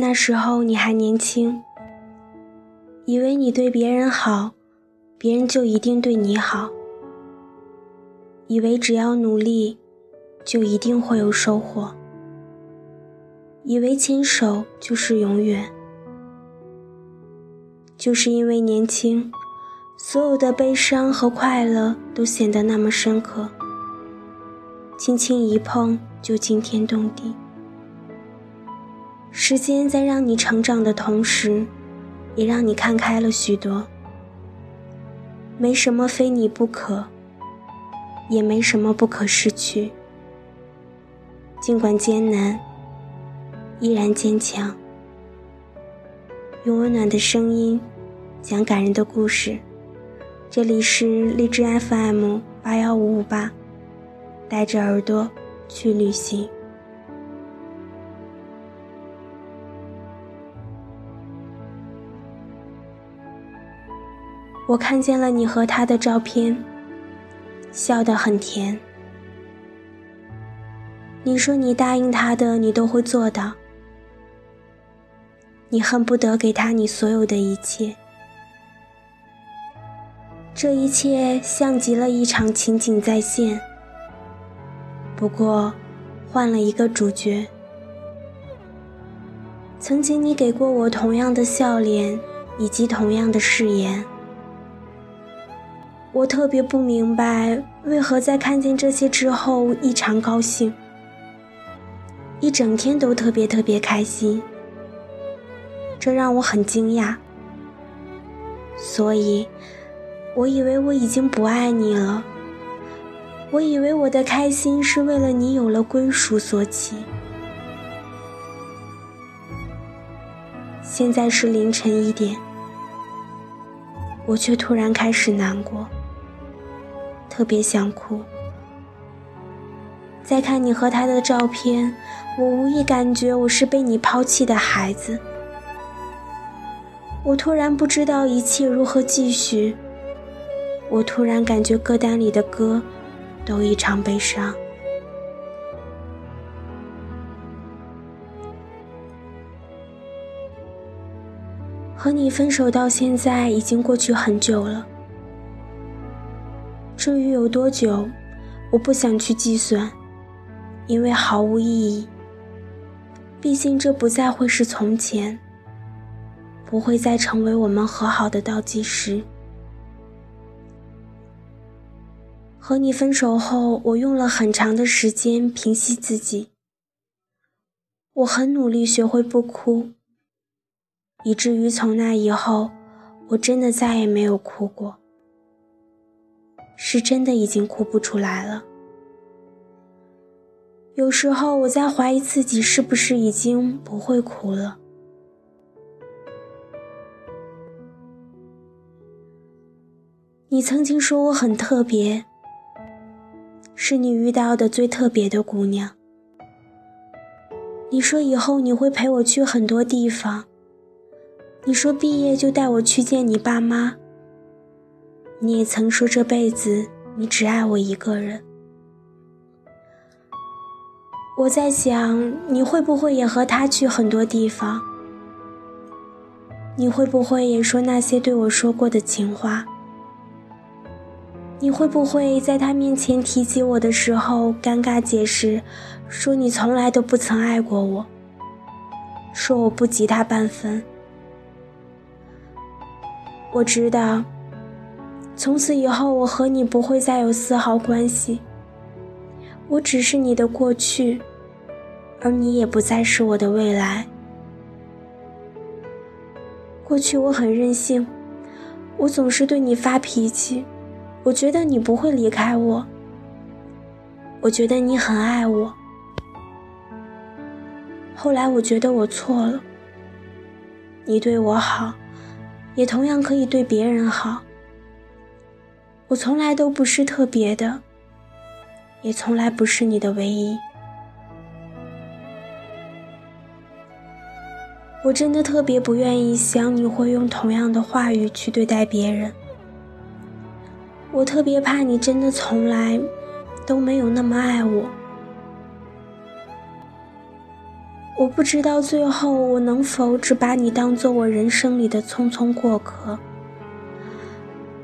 那时候你还年轻，以为你对别人好，别人就一定对你好；以为只要努力，就一定会有收获；以为牵手就是永远。就是因为年轻，所有的悲伤和快乐都显得那么深刻，轻轻一碰就惊天动地。时间在让你成长的同时，也让你看开了许多。没什么非你不可，也没什么不可失去。尽管艰难，依然坚强。用温暖的声音讲感人的故事。这里是荔枝 FM 八幺五五八，带着耳朵去旅行。我看见了你和他的照片，笑得很甜。你说你答应他的，你都会做到。你恨不得给他你所有的一切，这一切像极了一场情景再现，不过换了一个主角。曾经你给过我同样的笑脸，以及同样的誓言。我特别不明白，为何在看见这些之后异常高兴，一整天都特别特别开心，这让我很惊讶。所以，我以为我已经不爱你了，我以为我的开心是为了你有了归属所起。现在是凌晨一点，我却突然开始难过。特别想哭。再看你和他的照片，我无意感觉我是被你抛弃的孩子。我突然不知道一切如何继续。我突然感觉歌单里的歌都异常悲伤。和你分手到现在已经过去很久了。至于有多久，我不想去计算，因为毫无意义。毕竟这不再会是从前，不会再成为我们和好的倒计时。和你分手后，我用了很长的时间平息自己。我很努力学会不哭，以至于从那以后，我真的再也没有哭过。是真的已经哭不出来了。有时候我在怀疑自己是不是已经不会哭了。你曾经说我很特别，是你遇到的最特别的姑娘。你说以后你会陪我去很多地方。你说毕业就带我去见你爸妈。你也曾说这辈子你只爱我一个人。我在想，你会不会也和他去很多地方？你会不会也说那些对我说过的情话？你会不会在他面前提起我的时候尴尬解释，说你从来都不曾爱过我，说我不及他半分？我知道。从此以后，我和你不会再有丝毫关系。我只是你的过去，而你也不再是我的未来。过去我很任性，我总是对你发脾气，我觉得你不会离开我，我觉得你很爱我。后来我觉得我错了，你对我好，也同样可以对别人好。我从来都不是特别的，也从来不是你的唯一。我真的特别不愿意想你会用同样的话语去对待别人。我特别怕你真的从来都没有那么爱我。我不知道最后我能否只把你当做我人生里的匆匆过客，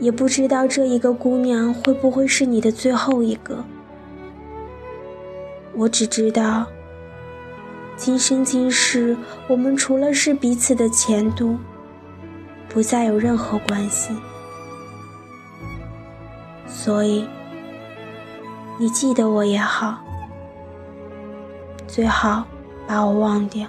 也不知道这一个姑娘会不会是你的最后一个。我只知道，今生今世，我们除了是彼此的前度，不再有任何关系。所以，你记得我也好，最好。把我忘掉。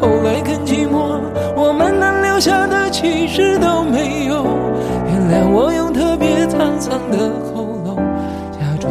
后来更寂寞，我们能留下的其实都没有。原谅我用特别沧桑的喉咙，假装